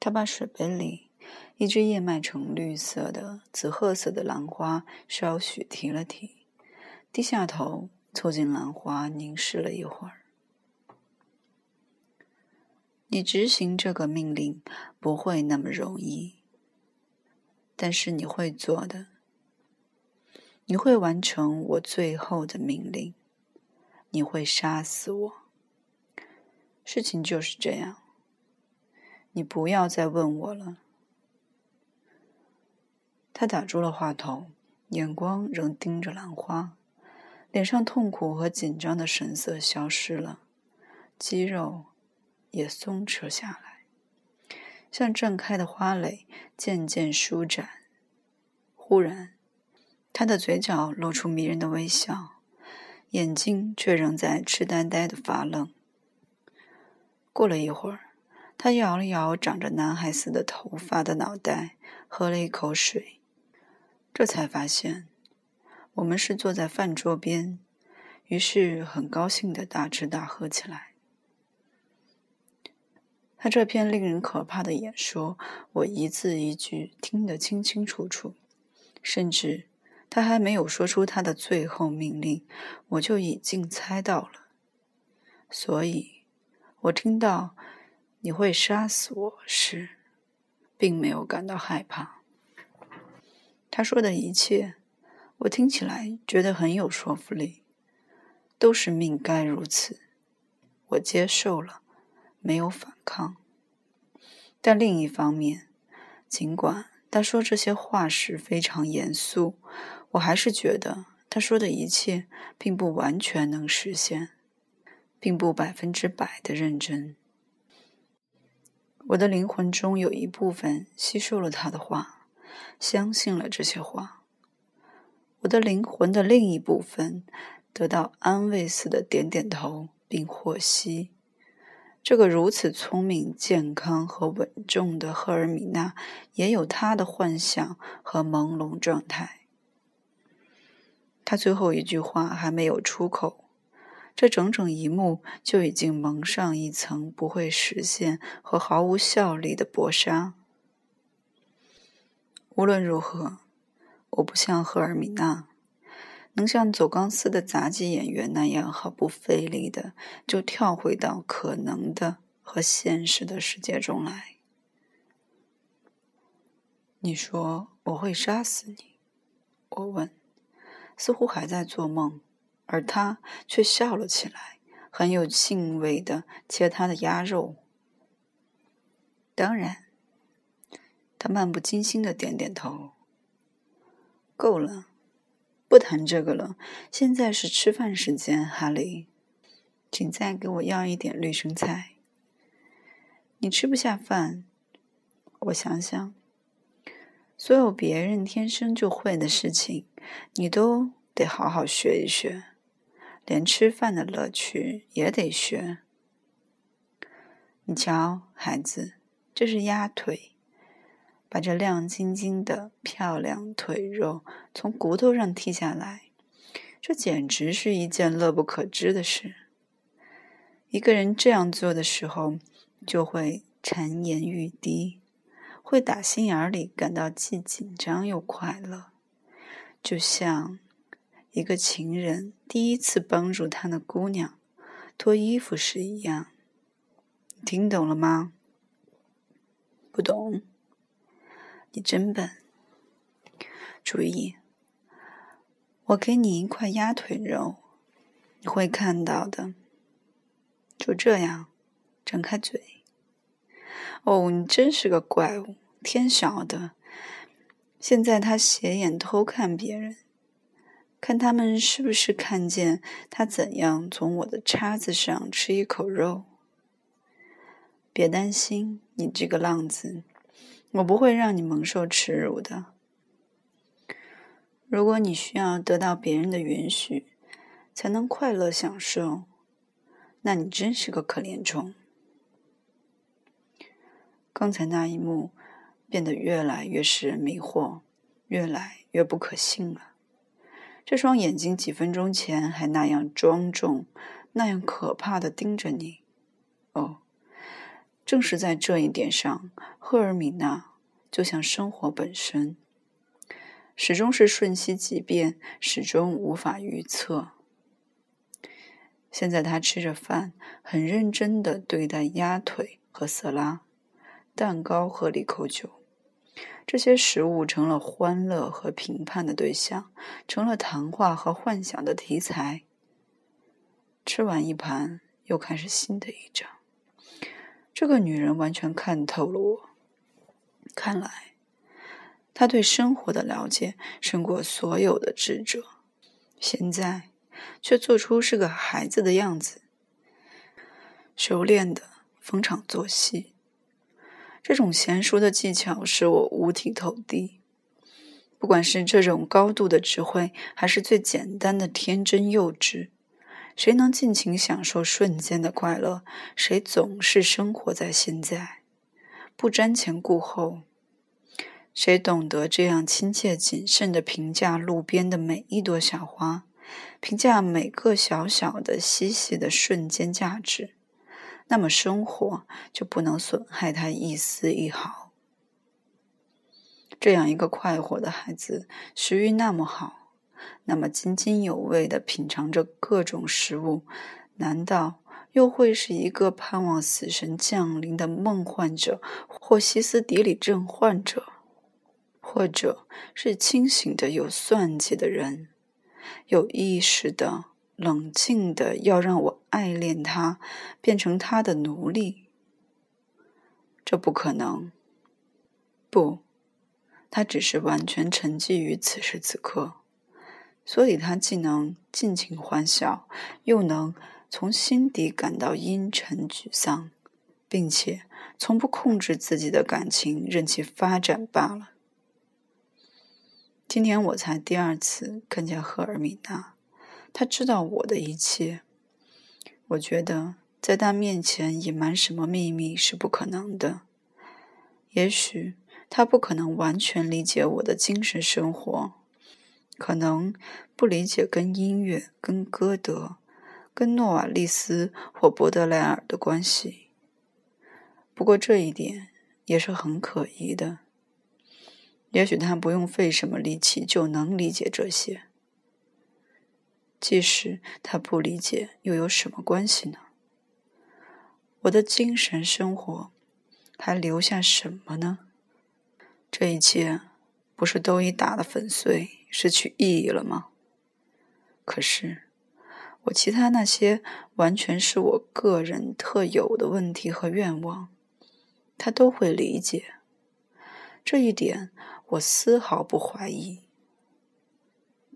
他把水杯里一只叶脉呈绿色的、紫褐色的兰花稍许提了提，低下头凑近兰花凝视了一会儿。你执行这个命令不会那么容易，但是你会做的。你会完成我最后的命令，你会杀死我。事情就是这样。你不要再问我了。他打住了话头，眼光仍盯着兰花，脸上痛苦和紧张的神色消失了，肌肉也松弛下来，像绽开的花蕾渐渐舒展。忽然。他的嘴角露出迷人的微笑，眼睛却仍在痴呆呆的发愣。过了一会儿，他摇了摇长着男孩似的头发的脑袋，喝了一口水，这才发现我们是坐在饭桌边，于是很高兴的大吃大喝起来。他这篇令人可怕的演说，我一字一句听得清清楚楚，甚至。他还没有说出他的最后命令，我就已经猜到了。所以，我听到你会杀死我时，并没有感到害怕。他说的一切，我听起来觉得很有说服力，都是命该如此。我接受了，没有反抗。但另一方面，尽管他说这些话时非常严肃。我还是觉得他说的一切并不完全能实现，并不百分之百的认真。我的灵魂中有一部分吸收了他的话，相信了这些话；我的灵魂的另一部分得到安慰似的点点头，并获悉这个如此聪明、健康和稳重的赫尔米娜也有她的幻想和朦胧状态。他最后一句话还没有出口，这整整一幕就已经蒙上一层不会实现和毫无效力的薄纱。无论如何，我不像赫尔米娜，能像走钢丝的杂技演员那样毫不费力的就跳回到可能的和现实的世界中来。你说我会杀死你？我问。似乎还在做梦，而他却笑了起来，很有兴味的切他的鸭肉。当然，他漫不经心的点点头。够了，不谈这个了。现在是吃饭时间，哈利，请再给我要一点绿生菜。你吃不下饭，我想想，所有别人天生就会的事情。你都得好好学一学，连吃饭的乐趣也得学。你瞧，孩子，这是鸭腿，把这亮晶晶的漂亮腿肉从骨头上剔下来，这简直是一件乐不可支的事。一个人这样做的时候，就会馋言欲滴，会打心眼里感到既紧张又快乐。就像一个情人第一次帮助他的姑娘脱衣服时一样，听懂了吗？不懂？你真笨。注意，我给你一块鸭腿肉，你会看到的。就这样，张开嘴。哦，你真是个怪物！天晓得。现在他斜眼偷看别人，看他们是不是看见他怎样从我的叉子上吃一口肉。别担心，你这个浪子，我不会让你蒙受耻辱的。如果你需要得到别人的允许才能快乐享受，那你真是个可怜虫。刚才那一幕。变得越来越使人迷惑，越来越不可信了。这双眼睛几分钟前还那样庄重、那样可怕的盯着你，哦，正是在这一点上，赫尔米娜就像生活本身，始终是瞬息即变，始终无法预测。现在他吃着饭，很认真的对待鸭腿和色拉、蛋糕和利口酒。这些食物成了欢乐和评判的对象，成了谈话和幻想的题材。吃完一盘，又开始新的一章。这个女人完全看透了我。看来，她对生活的了解胜过所有的智者。现在，却做出是个孩子的样子，熟练的逢场作戏。这种娴熟的技巧使我五体投地。不管是这种高度的智慧，还是最简单的天真幼稚，谁能尽情享受瞬间的快乐，谁总是生活在现在，不瞻前顾后。谁懂得这样亲切谨慎地评价路边的每一朵小花，评价每个小小的细细的瞬间价值？那么生活就不能损害他一丝一毫。这样一个快活的孩子，食欲那么好，那么津津有味地品尝着各种食物，难道又会是一个盼望死神降临的梦幻者，或歇斯底里症患者，或者是清醒的有算计的人，有意识的？冷静的要让我爱恋他，变成他的奴隶，这不可能。不，他只是完全沉寂于此时此刻，所以他既能尽情欢笑，又能从心底感到阴沉沮丧，并且从不控制自己的感情，任其发展罢了。今天我才第二次看见赫尔米娜。他知道我的一切，我觉得在他面前隐瞒什么秘密是不可能的。也许他不可能完全理解我的精神生活，可能不理解跟音乐、跟歌德、跟诺瓦利斯或博德莱尔的关系。不过这一点也是很可疑的。也许他不用费什么力气就能理解这些。即使他不理解，又有什么关系呢？我的精神生活还留下什么呢？这一切不是都已打得粉碎、失去意义了吗？可是，我其他那些完全是我个人特有的问题和愿望，他都会理解。这一点我丝毫不怀疑。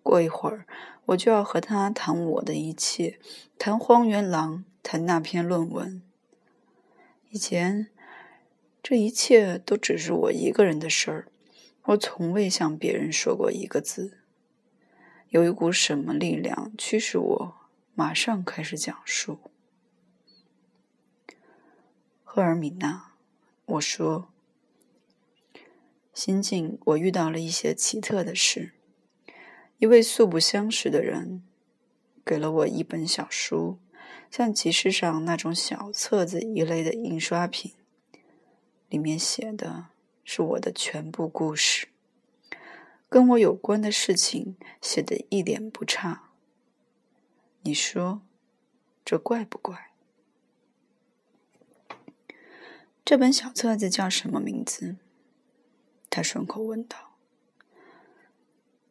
过一会儿。我就要和他谈我的一切，谈荒原狼，谈那篇论文。以前，这一切都只是我一个人的事儿，我从未向别人说过一个字。有一股什么力量驱使我马上开始讲述？赫尔米娜，我说，新近我遇到了一些奇特的事。一位素不相识的人给了我一本小书，像集市上那种小册子一类的印刷品，里面写的是我的全部故事，跟我有关的事情写的一点不差。你说这怪不怪？这本小册子叫什么名字？他顺口问道。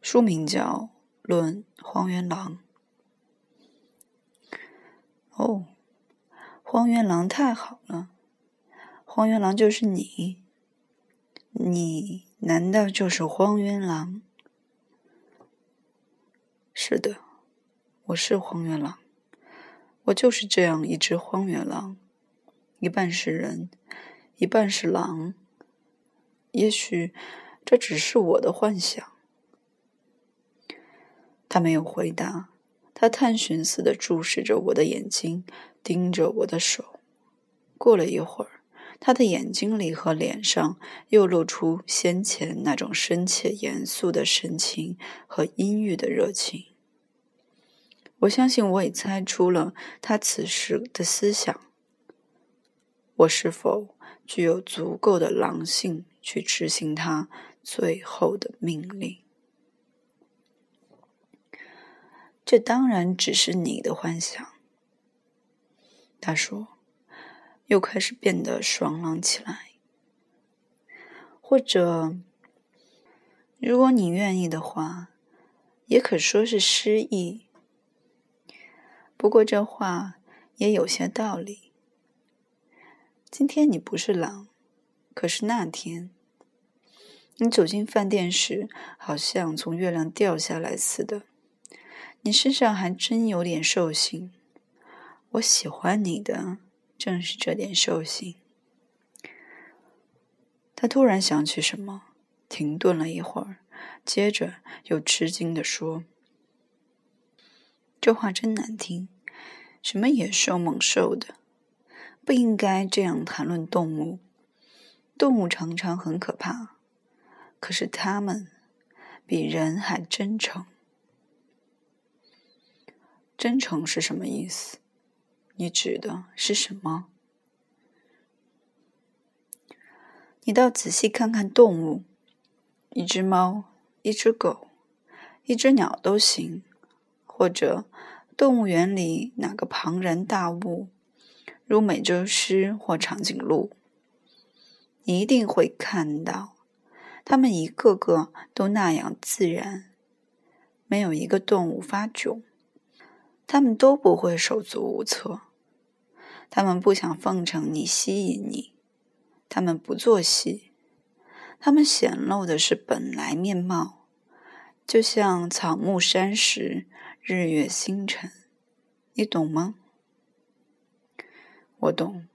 书名叫《论荒原狼》。哦，荒原狼太好了！荒原狼就是你，你难道就是荒原狼？是的，我是荒原狼，我就是这样一只荒原狼，一半是人，一半是狼。也许这只是我的幻想。他没有回答，他探寻似的注视着我的眼睛，盯着我的手。过了一会儿，他的眼睛里和脸上又露出先前那种深切严肃的神情和阴郁的热情。我相信我已猜出了他此时的思想。我是否具有足够的狼性去执行他最后的命令？这当然只是你的幻想。他说，又开始变得爽朗起来。或者，如果你愿意的话，也可说是失意。不过这话也有些道理。今天你不是狼，可是那天，你走进饭店时，好像从月亮掉下来似的。你身上还真有点兽性。我喜欢你的，正是这点兽性。他突然想起什么，停顿了一会儿，接着又吃惊地说：“这话真难听，什么野兽猛兽的，不应该这样谈论动物。动物常常很可怕，可是它们比人还真诚。真诚是什么意思？”你指的是什么？你倒仔细看看动物，一只猫，一只狗，一只鸟都行，或者动物园里哪个庞然大物，如美洲狮或长颈鹿，你一定会看到，它们一个个都那样自然，没有一个动物发窘，他们都不会手足无措。他们不想奉承你，吸引你；他们不做戏，他们显露的是本来面貌，就像草木山石、日月星辰。你懂吗？我懂。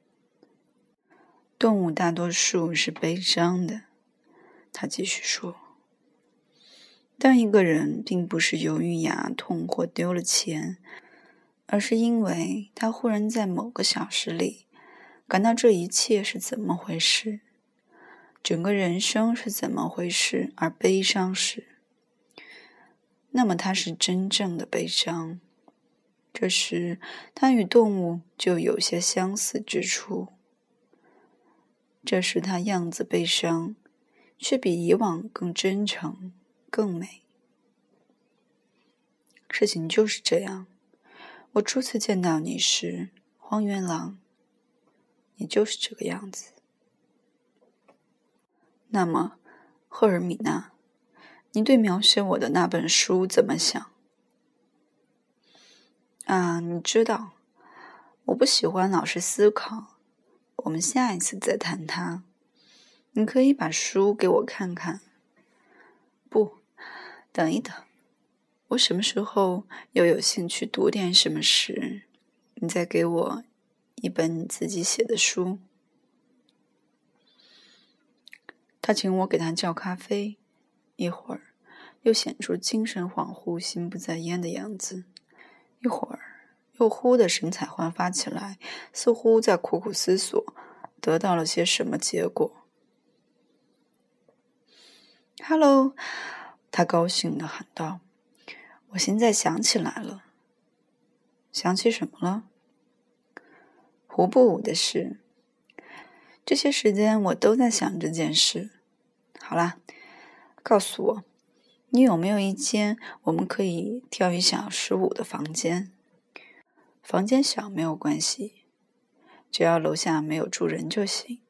动物大多数是悲伤的，他继续说。当一个人并不是由于牙痛或丢了钱。而是因为他忽然在某个小时里感到这一切是怎么回事，整个人生是怎么回事而悲伤时，那么他是真正的悲伤。这时他与动物就有些相似之处。这时他样子悲伤，却比以往更真诚、更美。事情就是这样。我初次见到你时，荒原狼，你就是这个样子。那么，赫尔米娜，你对描写我的那本书怎么想？啊，你知道，我不喜欢老是思考。我们下一次再谈它。你可以把书给我看看。不，等一等。我什么时候又有兴趣读点什么时，你再给我一本你自己写的书。他请我给他叫咖啡，一会儿又显出精神恍惚、心不在焉的样子，一会儿又忽的神采焕发起来，似乎在苦苦思索得到了些什么结果。“Hello！” 他高兴的喊道。我现在想起来了，想起什么了？胡布舞的事。这些时间我都在想这件事。好啦，告诉我，你有没有一间我们可以跳一小时舞的房间？房间小没有关系，只要楼下没有住人就行。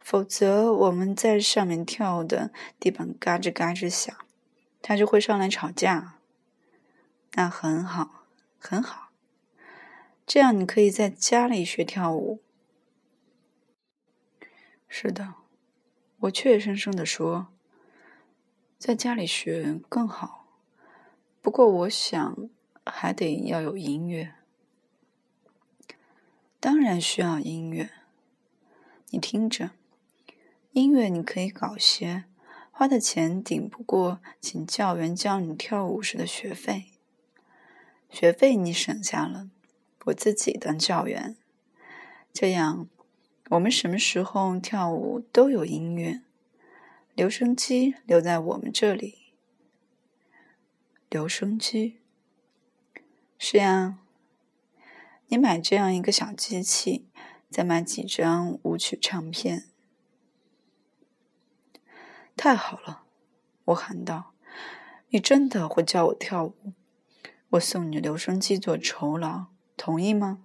否则我们在上面跳的地板嘎吱嘎吱响，他就会上来吵架。那很好，很好。这样你可以在家里学跳舞。是的，我怯生生地说，在家里学更好。不过我想还得要有音乐。当然需要音乐。你听着，音乐你可以搞些，花的钱顶不过请教员教你跳舞时的学费。学费你省下了，我自己当教员，这样我们什么时候跳舞都有音乐。留声机留在我们这里。留声机？是呀，你买这样一个小机器，再买几张舞曲唱片。太好了，我喊道：“你真的会教我跳舞？我送你留声机做酬劳，同意吗？”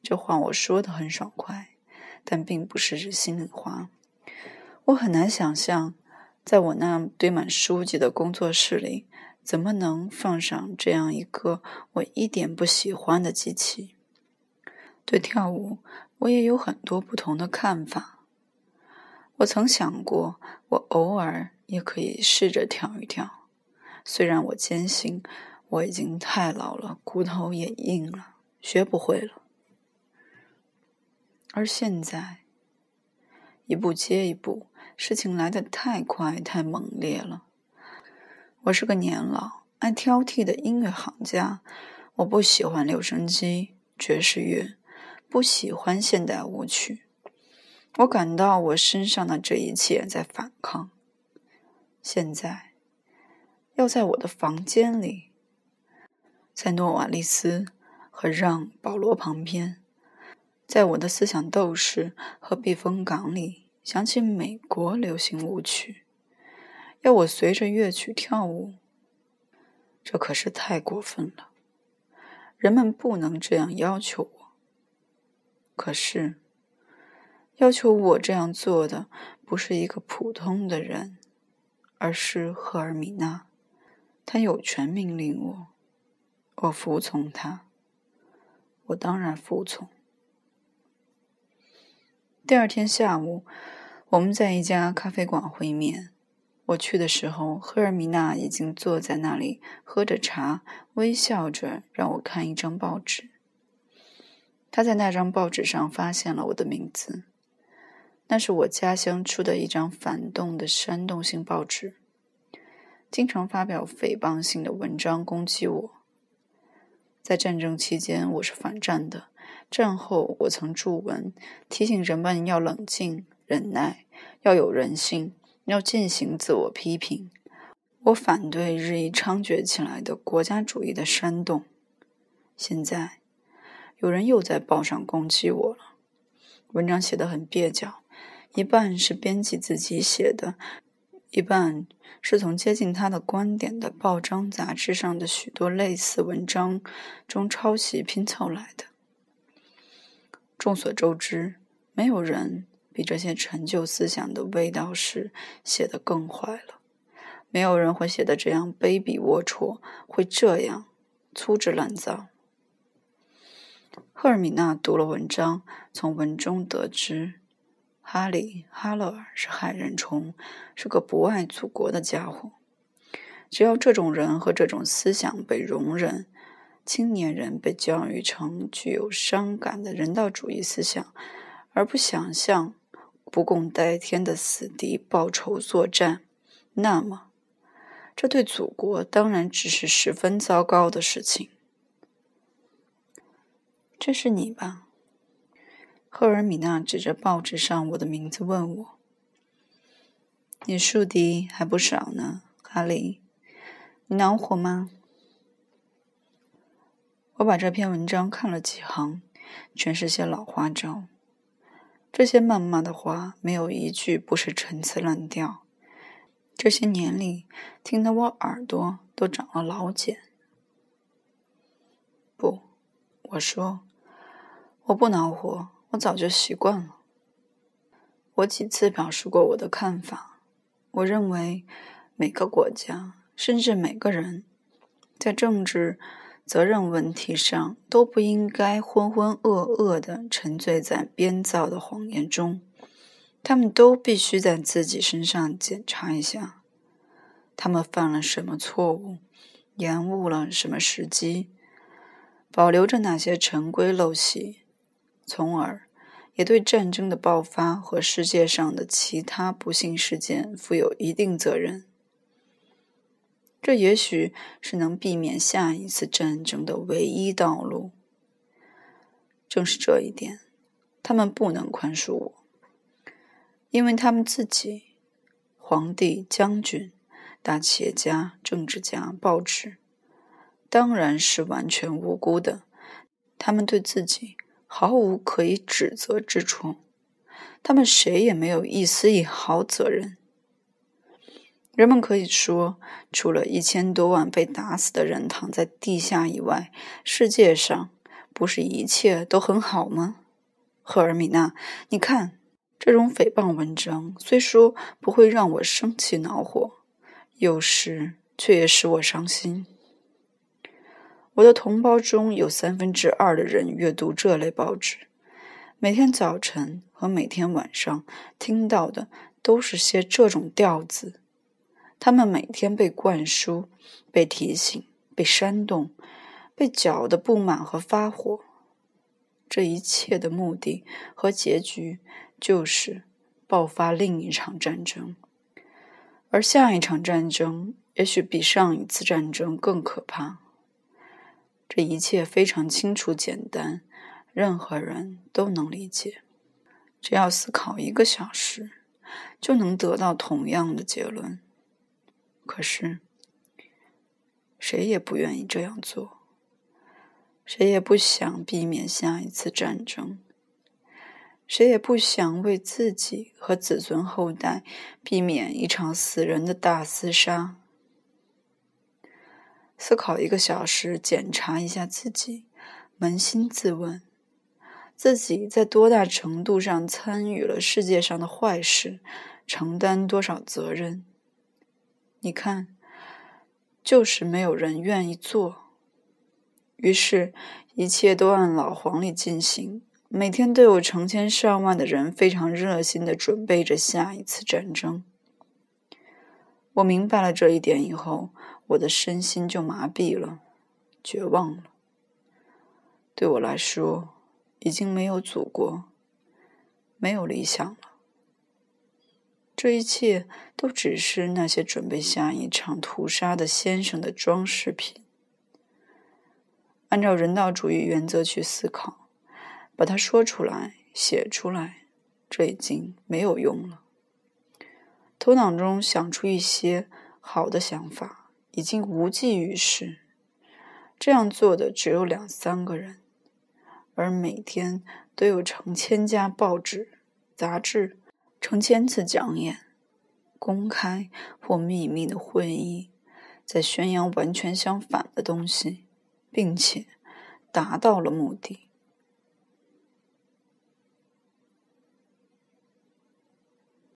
这话我说的很爽快，但并不是心里话。我很难想象，在我那堆满书籍的工作室里，怎么能放上这样一个我一点不喜欢的机器。对跳舞，我也有很多不同的看法。我曾想过，我偶尔也可以试着跳一跳，虽然我坚信我已经太老了，骨头也硬了，学不会了。而现在，一步接一步，事情来得太快、太猛烈了。我是个年老、爱挑剔的音乐行家，我不喜欢留声机、爵士乐，不喜欢现代舞曲。我感到我身上的这一切在反抗。现在，要在我的房间里，在诺瓦利斯和让·保罗旁边，在我的思想斗士和避风港里，响起美国流行舞曲，要我随着乐曲跳舞，这可是太过分了。人们不能这样要求我。可是。要求我这样做的不是一个普通的人，而是赫尔米娜。他有权命令我，我服从他。我当然服从。第二天下午，我们在一家咖啡馆会面。我去的时候，赫尔米娜已经坐在那里喝着茶，微笑着让我看一张报纸。他在那张报纸上发现了我的名字。那是我家乡出的一张反动的煽动性报纸，经常发表诽谤性的文章攻击我。在战争期间，我是反战的；战后，我曾著文提醒人们要冷静、忍耐，要有人性，要进行自我批评。我反对日益猖獗起来的国家主义的煽动。现在，有人又在报上攻击我了，文章写得很蹩脚。一半是编辑自己写的，一半是从接近他的观点的报章杂志上的许多类似文章中抄袭拼凑来的。众所周知，没有人比这些陈旧思想的味道士写得更坏了。没有人会写得这样卑鄙龌龊，会这样粗制滥造。赫尔米娜读了文章，从文中得知。哈里·哈勒尔是害人虫，是个不爱祖国的家伙。只要这种人和这种思想被容忍，青年人被教育成具有伤感的人道主义思想，而不想向不共戴天的死敌报仇作战，那么，这对祖国当然只是十分糟糕的事情。这是你吧？赫尔米娜指着报纸上我的名字问我：“你树敌还不少呢，哈利，你恼火吗？”我把这篇文章看了几行，全是些老花招。这些谩骂的话，没有一句不是陈词滥调。这些年里，听得我耳朵都长了老茧。不，我说，我不恼火。我早就习惯了。我几次表示过我的看法。我认为每个国家，甚至每个人，在政治责任问题上都不应该浑浑噩噩地沉醉在编造的谎言中。他们都必须在自己身上检查一下，他们犯了什么错误，延误了什么时机，保留着哪些陈规陋习。从而，也对战争的爆发和世界上的其他不幸事件负有一定责任。这也许是能避免下一次战争的唯一道路。正是这一点，他们不能宽恕我，因为他们自己——皇帝、将军、大企业家、政治家、报纸——当然是完全无辜的。他们对自己。毫无可以指责之处，他们谁也没有一丝一毫责任。人们可以说，除了一千多万被打死的人躺在地下以外，世界上不是一切都很好吗？赫尔米娜，你看，这种诽谤文章虽说不会让我生气恼火，有时却也使我伤心。我的同胞中有三分之二的人阅读这类报纸，每天早晨和每天晚上听到的都是些这种调子。他们每天被灌输、被提醒、被煽动、被搅得不满和发火。这一切的目的和结局就是爆发另一场战争，而下一场战争也许比上一次战争更可怕。这一切非常清楚、简单，任何人都能理解。只要思考一个小时，就能得到同样的结论。可是，谁也不愿意这样做，谁也不想避免下一次战争，谁也不想为自己和子孙后代避免一场死人的大厮杀。思考一个小时，检查一下自己，扪心自问：自己在多大程度上参与了世界上的坏事，承担多少责任？你看，就是没有人愿意做。于是，一切都按老黄历进行。每天都有成千上万的人非常热心的准备着下一次战争。我明白了这一点以后。我的身心就麻痹了，绝望了。对我来说，已经没有祖国，没有理想了。这一切都只是那些准备下一场屠杀的先生的装饰品。按照人道主义原则去思考，把它说出来、写出来，这已经没有用了。头脑中想出一些好的想法。已经无济于事。这样做的只有两三个人，而每天都有成千家报纸、杂志、成千次讲演、公开或秘密的会议，在宣扬完全相反的东西，并且达到了目的。